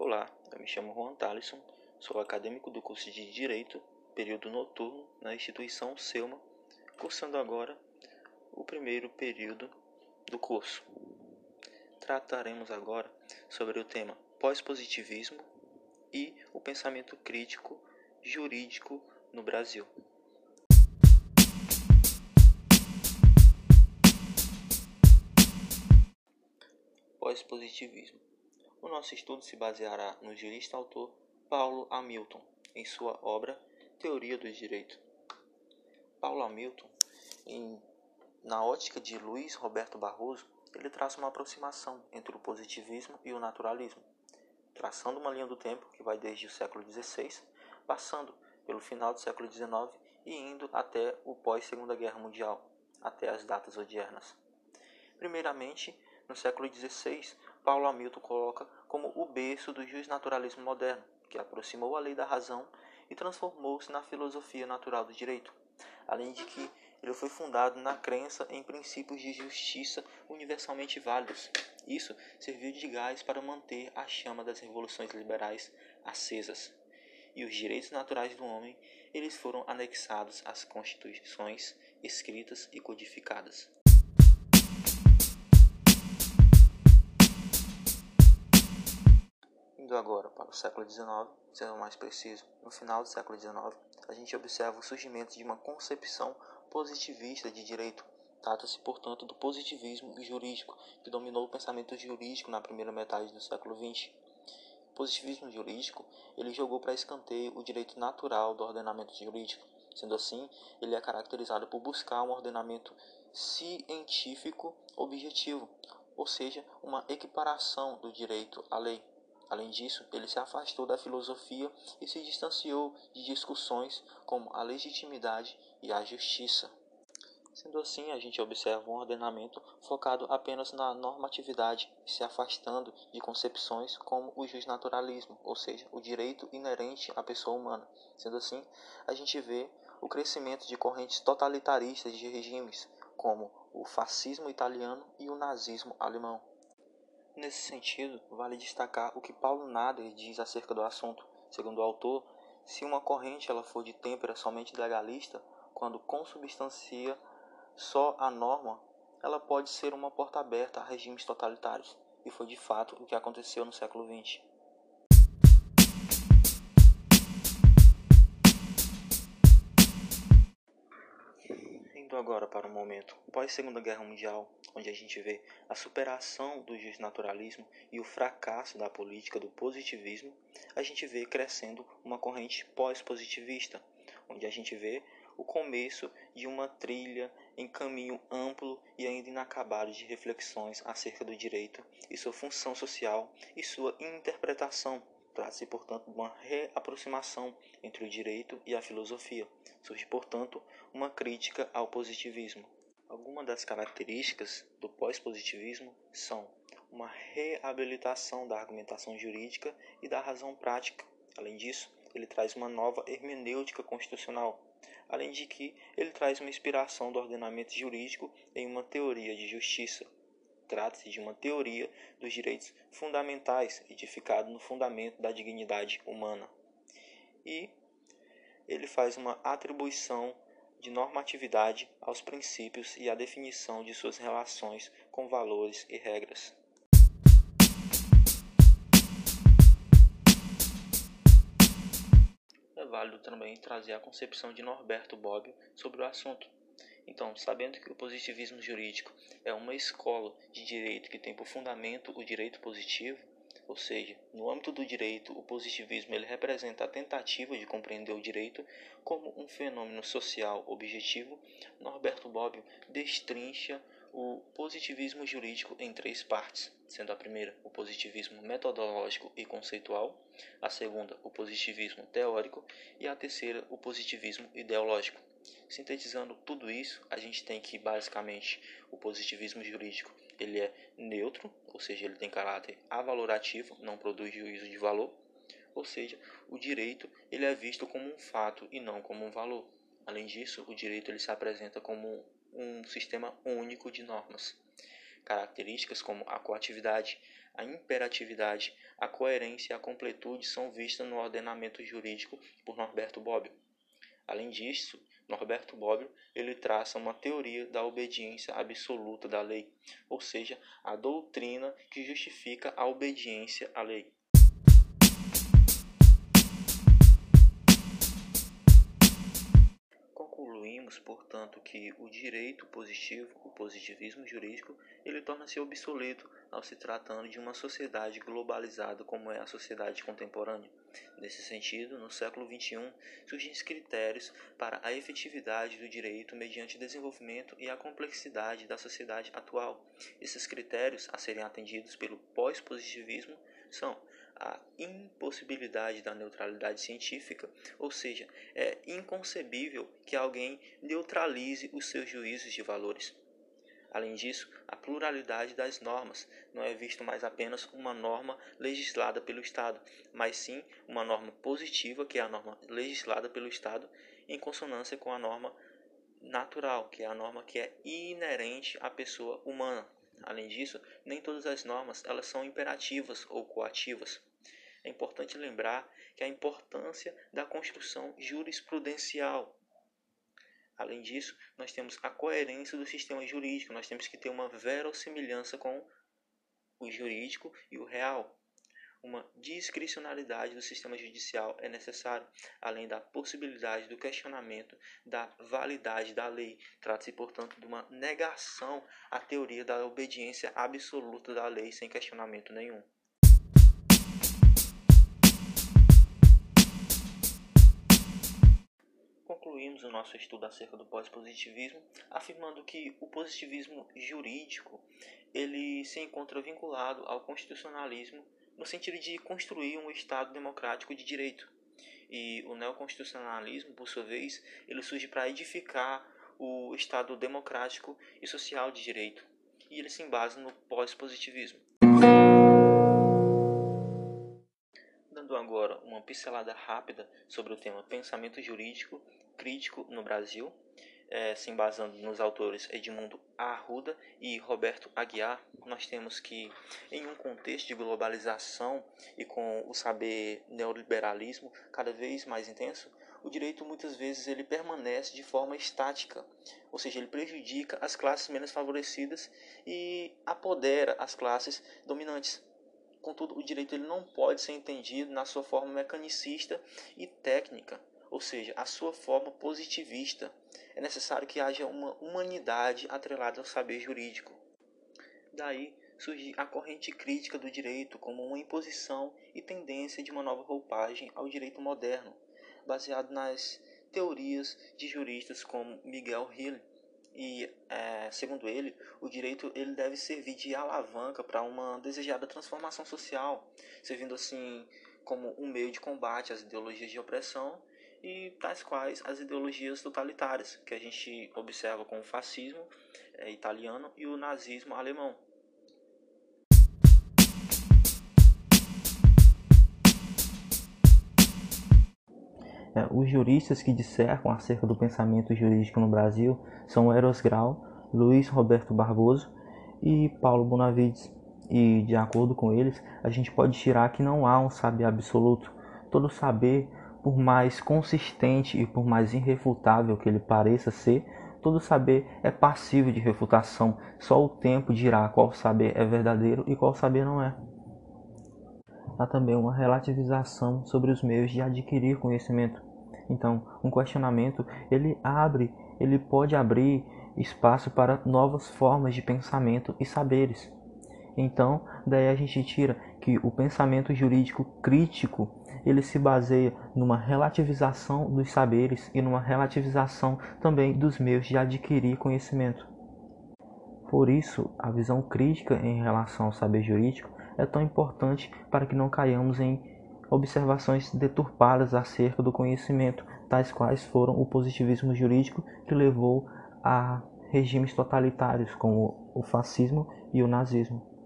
Olá, eu me chamo Juan Talisson, sou acadêmico do curso de Direito, período noturno, na instituição Selma, cursando agora o primeiro período do curso. Trataremos agora sobre o tema pós-positivismo e o pensamento crítico jurídico no Brasil. Pós-positivismo o nosso estudo se baseará no jurista autor Paulo Hamilton, em sua obra Teoria do Direito. Paulo Hamilton, em, na ótica de Luiz Roberto Barroso, ele traça uma aproximação entre o positivismo e o naturalismo, traçando uma linha do tempo que vai desde o século XVI, passando pelo final do século XIX e indo até o pós-Segunda Guerra Mundial, até as datas odiernas. Primeiramente, no século XVI, Paulo Hamilton coloca como o berço do justnaturalismo moderno, que aproximou a lei da razão e transformou-se na filosofia natural do direito, além de que ele foi fundado na crença em princípios de justiça universalmente válidos. Isso serviu de gás para manter a chama das revoluções liberais acesas. E os direitos naturais do homem, eles foram anexados às constituições escritas e codificadas. Indo agora para o século XIX, sendo mais preciso, no final do século XIX, a gente observa o surgimento de uma concepção positivista de direito. Trata-se, portanto, do positivismo jurídico, que dominou o pensamento jurídico na primeira metade do século XX. O positivismo jurídico ele jogou para escanteio o direito natural do ordenamento jurídico. Sendo assim, ele é caracterizado por buscar um ordenamento científico objetivo, ou seja, uma equiparação do direito à lei. Além disso, ele se afastou da filosofia e se distanciou de discussões como a legitimidade e a justiça. Sendo assim, a gente observa um ordenamento focado apenas na normatividade, se afastando de concepções como o justnaturalismo, ou seja, o direito inerente à pessoa humana. Sendo assim, a gente vê o crescimento de correntes totalitaristas de regimes, como o fascismo italiano e o nazismo alemão. Nesse sentido, vale destacar o que Paulo Nader diz acerca do assunto. Segundo o autor, se uma corrente ela for de têmpera somente legalista, quando consubstancia só a norma, ela pode ser uma porta aberta a regimes totalitários, e foi de fato o que aconteceu no século XX. Agora para o momento pós-Segunda Guerra Mundial, onde a gente vê a superação do justnaturalismo e o fracasso da política do positivismo, a gente vê crescendo uma corrente pós-positivista, onde a gente vê o começo de uma trilha em caminho amplo e ainda inacabado de reflexões acerca do direito e sua função social e sua interpretação Trata-se, portanto, de uma reaproximação entre o direito e a filosofia. Surge, portanto, uma crítica ao positivismo. Algumas das características do pós-positivismo são uma reabilitação da argumentação jurídica e da razão prática. Além disso, ele traz uma nova hermenêutica constitucional, além de que ele traz uma inspiração do ordenamento jurídico em uma teoria de justiça. Trata-se de uma teoria dos direitos fundamentais, edificado no fundamento da dignidade humana. E ele faz uma atribuição de normatividade aos princípios e à definição de suas relações com valores e regras. É válido também trazer a concepção de Norberto Bobbio sobre o assunto, então, sabendo que o positivismo jurídico é uma escola de direito que tem por fundamento o direito positivo, ou seja, no âmbito do direito, o positivismo ele representa a tentativa de compreender o direito como um fenômeno social objetivo, Norberto Bobbio destrincha o positivismo jurídico em três partes, sendo a primeira o positivismo metodológico e conceitual, a segunda o positivismo teórico e a terceira o positivismo ideológico. Sintetizando tudo isso, a gente tem que basicamente o positivismo jurídico ele é neutro, ou seja, ele tem caráter avalorativo, não produz juízo de valor, ou seja, o direito ele é visto como um fato e não como um valor. Além disso, o direito ele se apresenta como um sistema único de normas. Características como a coatividade, a imperatividade, a coerência e a completude são vistas no ordenamento jurídico por Norberto Bobbio. Além disso, Norberto Bobbio ele traça uma teoria da obediência absoluta da lei, ou seja, a doutrina que justifica a obediência à lei. Concluímos, portanto, que o direito positivo, o positivismo jurídico, ele torna-se obsoleto ao se tratando de uma sociedade globalizada como é a sociedade contemporânea. Nesse sentido, no século XXI, surgem critérios para a efetividade do direito mediante desenvolvimento e a complexidade da sociedade atual. Esses critérios a serem atendidos pelo pós-positivismo são a impossibilidade da neutralidade científica, ou seja, é inconcebível que alguém neutralize os seus juízos de valores. Além disso, a pluralidade das normas não é visto mais apenas uma norma legislada pelo Estado, mas sim uma norma positiva, que é a norma legislada pelo Estado, em consonância com a norma natural, que é a norma que é inerente à pessoa humana. Além disso, nem todas as normas elas são imperativas ou coativas. É importante lembrar que a importância da construção jurisprudencial Além disso, nós temos a coerência do sistema jurídico, nós temos que ter uma verossimilhança com o jurídico e o real. Uma discricionalidade do sistema judicial é necessário, além da possibilidade do questionamento da validade da lei. Trata-se, portanto, de uma negação à teoria da obediência absoluta da lei sem questionamento nenhum. Concluímos o nosso estudo acerca do pós-positivismo, afirmando que o positivismo jurídico ele se encontra vinculado ao constitucionalismo no sentido de construir um Estado democrático de direito. E o neoconstitucionalismo, por sua vez, ele surge para edificar o Estado democrático e social de direito. E ele se embasa no pós-positivismo. Dando agora uma pincelada rápida sobre o tema pensamento jurídico crítico no Brasil, é, se embasando nos autores Edmundo Arruda e Roberto Aguiar, nós temos que, em um contexto de globalização e com o saber neoliberalismo cada vez mais intenso, o direito muitas vezes ele permanece de forma estática, ou seja, ele prejudica as classes menos favorecidas e apodera as classes dominantes. Contudo, o direito ele não pode ser entendido na sua forma mecanicista e técnica, ou seja, a sua forma positivista. É necessário que haja uma humanidade atrelada ao saber jurídico. Daí surge a corrente crítica do direito como uma imposição e tendência de uma nova roupagem ao direito moderno, baseado nas teorias de juristas como Miguel Hill. E, é, segundo ele, o direito ele deve servir de alavanca para uma desejada transformação social, servindo assim como um meio de combate às ideologias de opressão e tais quais as ideologias totalitárias que a gente observa com o fascismo é, italiano e o nazismo alemão. É, os juristas que dissertam acerca do pensamento jurídico no Brasil são Eros Grau, Luiz Roberto Barroso e Paulo Bonavides. E, de acordo com eles, a gente pode tirar que não há um saber absoluto. Todo saber por mais consistente e por mais irrefutável que ele pareça ser, todo saber é passível de refutação. Só o tempo dirá qual saber é verdadeiro e qual saber não é. Há também uma relativização sobre os meios de adquirir conhecimento. Então, um questionamento, ele abre, ele pode abrir espaço para novas formas de pensamento e saberes. Então, daí a gente tira que o pensamento jurídico crítico ele se baseia numa relativização dos saberes e numa relativização também dos meios de adquirir conhecimento. Por isso, a visão crítica em relação ao saber jurídico é tão importante para que não caiamos em observações deturpadas acerca do conhecimento, tais quais foram o positivismo jurídico que levou a regimes totalitários como o fascismo e o nazismo.